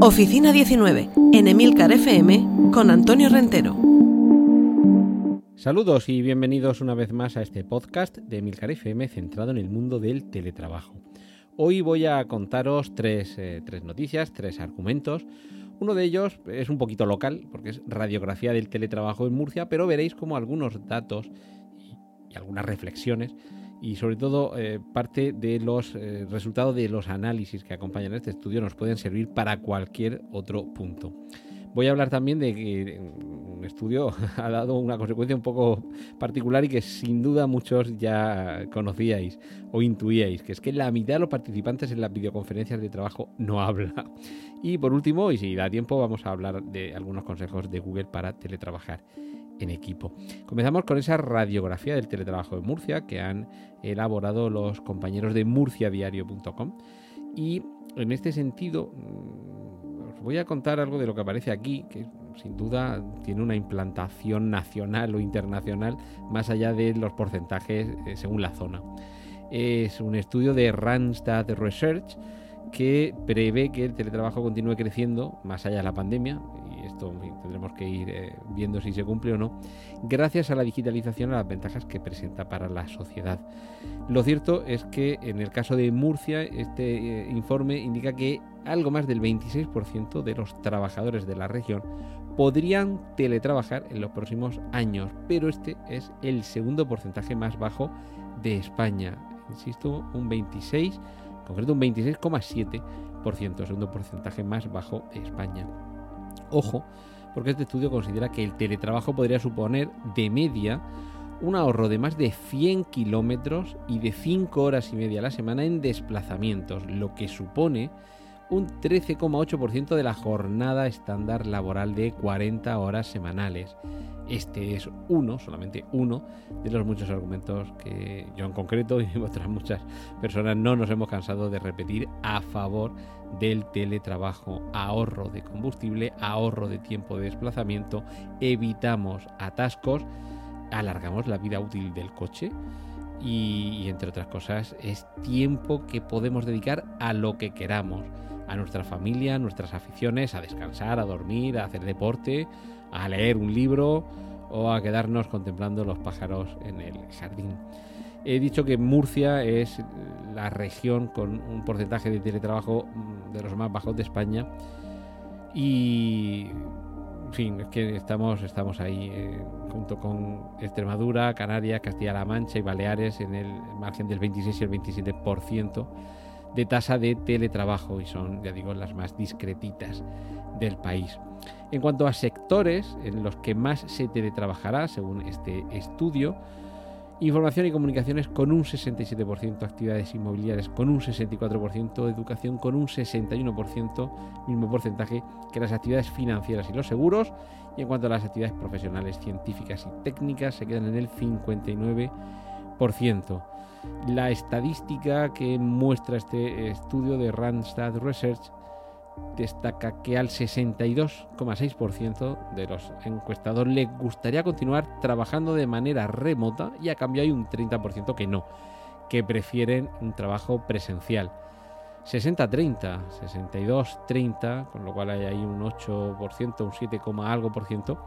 Oficina 19, en Emilcar FM, con Antonio Rentero. Saludos y bienvenidos una vez más a este podcast de Emilcar FM centrado en el mundo del teletrabajo. Hoy voy a contaros tres, eh, tres noticias, tres argumentos. Uno de ellos es un poquito local, porque es radiografía del teletrabajo en Murcia, pero veréis como algunos datos y, y algunas reflexiones y sobre todo eh, parte de los eh, resultados de los análisis que acompañan este estudio nos pueden servir para cualquier otro punto. Voy a hablar también de que un estudio ha dado una consecuencia un poco particular y que sin duda muchos ya conocíais o intuíais, que es que la mitad de los participantes en las videoconferencias de trabajo no habla. Y por último, y si da tiempo, vamos a hablar de algunos consejos de Google para teletrabajar equipo. Comenzamos con esa radiografía del teletrabajo de Murcia que han elaborado los compañeros de murciadiario.com y en este sentido mm, os voy a contar algo de lo que aparece aquí, que sin duda tiene una implantación nacional o internacional más allá de los porcentajes eh, según la zona. Es un estudio de Randstad Research que prevé que el teletrabajo continúe creciendo más allá de la pandemia tendremos que ir eh, viendo si se cumple o no, gracias a la digitalización, a las ventajas que presenta para la sociedad. Lo cierto es que en el caso de Murcia, este eh, informe indica que algo más del 26% de los trabajadores de la región podrían teletrabajar en los próximos años, pero este es el segundo porcentaje más bajo de España. Insisto, un 26, en concreto un 26,7%, segundo porcentaje más bajo de España. Ojo, porque este estudio considera que el teletrabajo podría suponer de media un ahorro de más de 100 kilómetros y de 5 horas y media a la semana en desplazamientos, lo que supone un 13,8% de la jornada estándar laboral de 40 horas semanales. Este es uno, solamente uno, de los muchos argumentos que yo en concreto y otras muchas personas no nos hemos cansado de repetir a favor del teletrabajo. Ahorro de combustible, ahorro de tiempo de desplazamiento, evitamos atascos, alargamos la vida útil del coche. Y, entre otras cosas es tiempo que podemos dedicar a lo que queramos a nuestra familia, nuestras aficiones, a descansar, a dormir, a hacer deporte, a leer un libro o a quedarnos contemplando los pájaros en el jardín. He dicho que Murcia es la región con un porcentaje de teletrabajo mm, de los más bajos de España y en fin, es que estamos, estamos ahí eh, junto con Extremadura, Canarias, Castilla-La Mancha y Baleares en el margen del 26 y el 27% de tasa de teletrabajo y son, ya digo, las más discretitas del país. En cuanto a sectores en los que más se teletrabajará, según este estudio, información y comunicaciones con un 67%, actividades inmobiliarias con un 64%, educación con un 61%, mismo porcentaje que las actividades financieras y los seguros, y en cuanto a las actividades profesionales, científicas y técnicas, se quedan en el 59%. La estadística que muestra este estudio de Randstad Research destaca que al 62,6% de los encuestados les gustaría continuar trabajando de manera remota y a cambio hay un 30% que no, que prefieren un trabajo presencial. 60-30, 62-30, con lo cual hay ahí un 8%, un 7, algo por ciento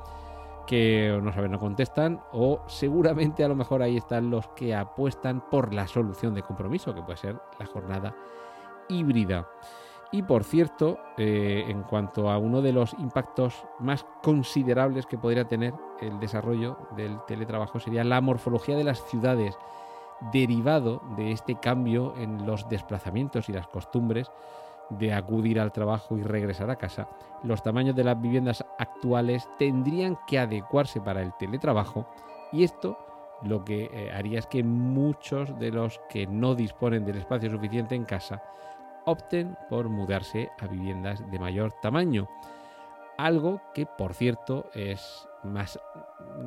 que no saben, no contestan, o seguramente a lo mejor ahí están los que apuestan por la solución de compromiso, que puede ser la jornada híbrida. Y por cierto, eh, en cuanto a uno de los impactos más considerables que podría tener el desarrollo del teletrabajo sería la morfología de las ciudades, derivado de este cambio en los desplazamientos y las costumbres de acudir al trabajo y regresar a casa. Los tamaños de las viviendas actuales tendrían que adecuarse para el teletrabajo y esto lo que eh, haría es que muchos de los que no disponen del espacio suficiente en casa opten por mudarse a viviendas de mayor tamaño. Algo que, por cierto, es más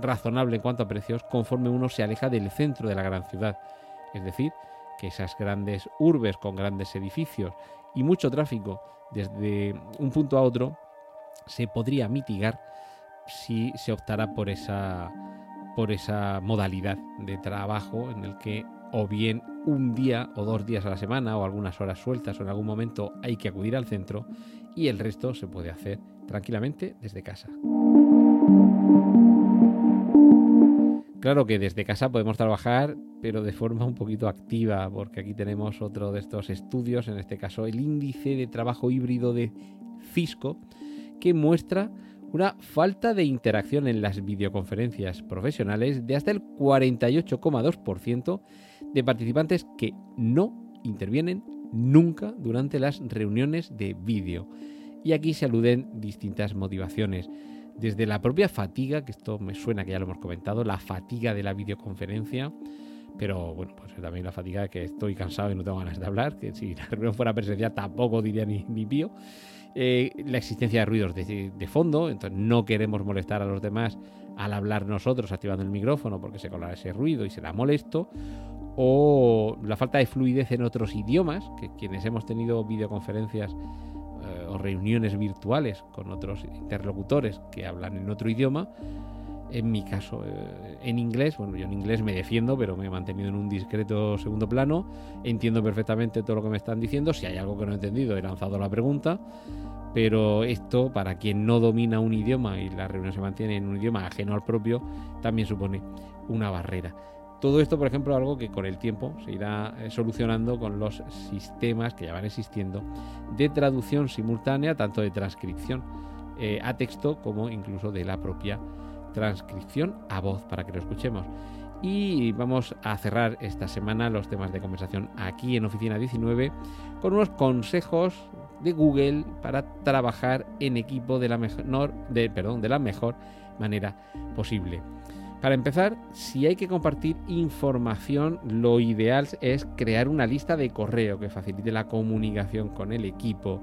razonable en cuanto a precios conforme uno se aleja del centro de la gran ciudad. Es decir, que esas grandes urbes con grandes edificios y mucho tráfico desde un punto a otro se podría mitigar si se optara por esa, por esa modalidad de trabajo en el que o bien un día o dos días a la semana o algunas horas sueltas o en algún momento hay que acudir al centro y el resto se puede hacer tranquilamente desde casa. Claro que desde casa podemos trabajar, pero de forma un poquito activa, porque aquí tenemos otro de estos estudios, en este caso el índice de trabajo híbrido de Cisco, que muestra una falta de interacción en las videoconferencias profesionales de hasta el 48,2% de participantes que no intervienen nunca durante las reuniones de vídeo. Y aquí se aluden distintas motivaciones. Desde la propia fatiga, que esto me suena que ya lo hemos comentado, la fatiga de la videoconferencia, pero bueno, pues también la fatiga de que estoy cansado y no tengo ganas de hablar, que si la reunión fuera presencial tampoco diría ni, ni pío. Eh, la existencia de ruidos de, fondo, entonces no queremos molestar a los demás al hablar nosotros activando el micrófono porque se colará ese ruido y será molesto, o la falta de fluidez en otros idiomas, que quienes hemos tenido videoconferencias eh, o reuniones virtuales con otros interlocutores que hablan en otro idioma, en mi caso eh, en inglés, bueno, yo en inglés me defiendo, pero me he mantenido en un discreto segundo plano, entiendo perfectamente todo lo que me están diciendo, si hay algo que no he entendido he lanzado la pregunta, pero esto para quien no domina un idioma y la reunión se mantiene en un idioma ajeno al propio, también supone una barrera. Todo esto, por ejemplo, algo que con el tiempo se irá eh, solucionando con los sistemas que ya van existiendo de traducción simultánea, tanto de transcripción eh, a texto como incluso de la propia transcripción a voz para que lo escuchemos. Y vamos a cerrar esta semana los temas de conversación aquí en Oficina 19 con unos consejos de Google para trabajar en equipo de la mejor, de, perdón, de la mejor manera posible. Para empezar, si hay que compartir información, lo ideal es crear una lista de correo que facilite la comunicación con el equipo.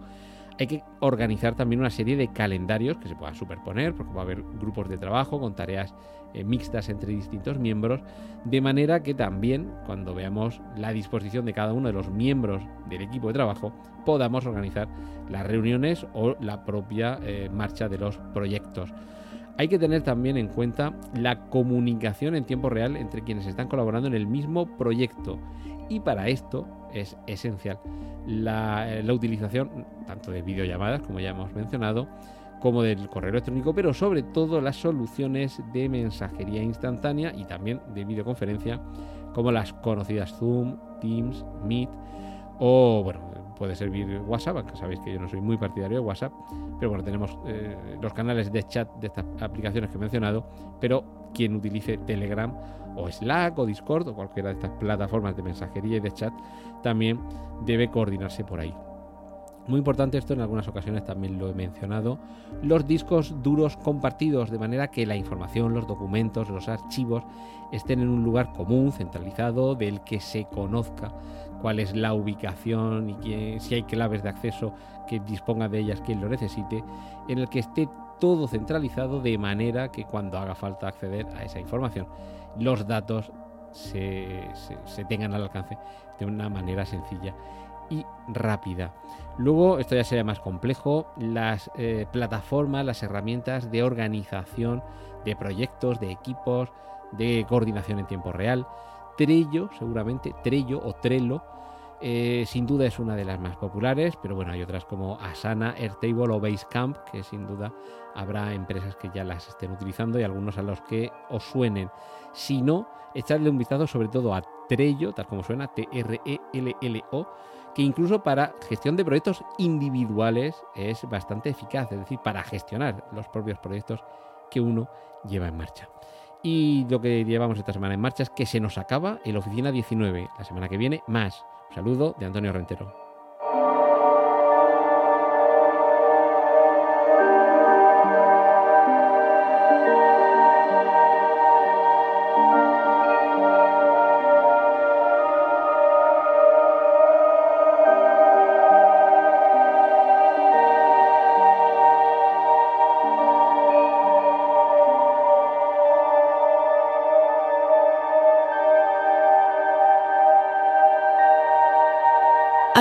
Hay que organizar también una serie de calendarios que se puedan superponer, porque va a haber grupos de trabajo con tareas eh, mixtas entre distintos miembros, de manera que también cuando veamos la disposición de cada uno de los miembros del equipo de trabajo, podamos organizar las reuniones o la propia eh, marcha de los proyectos. Hay que tener también en cuenta la comunicación en tiempo real entre quienes están colaborando en el mismo proyecto. Y para esto es esencial la, utilización tanto de videollamadas, como ya hemos mencionado, como del correo electrónico, pero sobre todo las soluciones de mensajería instantánea y también de videoconferencia, como las conocidas Zoom, Teams, Meet o, bueno, puede servir WhatsApp, aunque sabéis que yo no soy muy partidario de WhatsApp, pero bueno, tenemos eh, los canales de chat de estas aplicaciones que he mencionado, pero quien utilice Telegram o Slack o Discord o cualquiera de estas plataformas de mensajería y de chat también debe coordinarse por ahí. Muy importante esto, en algunas ocasiones también lo he mencionado, los discos duros compartidos, de manera que la información, los documentos, los archivos estén en un lugar común, centralizado, del que se conozca cuál es la ubicación y si hay claves de acceso que disponga de ellas quien lo necesite, en el que esté todo centralizado de manera que cuando haga falta acceder a esa información, los datos se, tengan al alcance de una manera sencilla y rápida. Luego, esto ya sería más complejo, las eh, plataformas, las herramientas de organización de proyectos, de equipos, de coordinación en tiempo real. Trello, seguramente, Trello o Trello, eh, sin duda es una de las más populares, pero bueno, hay otras como Asana, Airtable o Basecamp, que sin duda habrá empresas que ya las estén utilizando y algunos a los que os suenen. Si no, echadle un vistazo sobre todo a Trello, tal como suena, T-R-E-L-L-O, que incluso para gestión de proyectos individuales es bastante eficaz, es decir, para gestionar los propios proyectos que uno lleva en marcha. Y lo que llevamos esta semana en marcha es que se nos acaba el Oficina 19. La semana que viene, más. Un saludo de Antonio Rentero.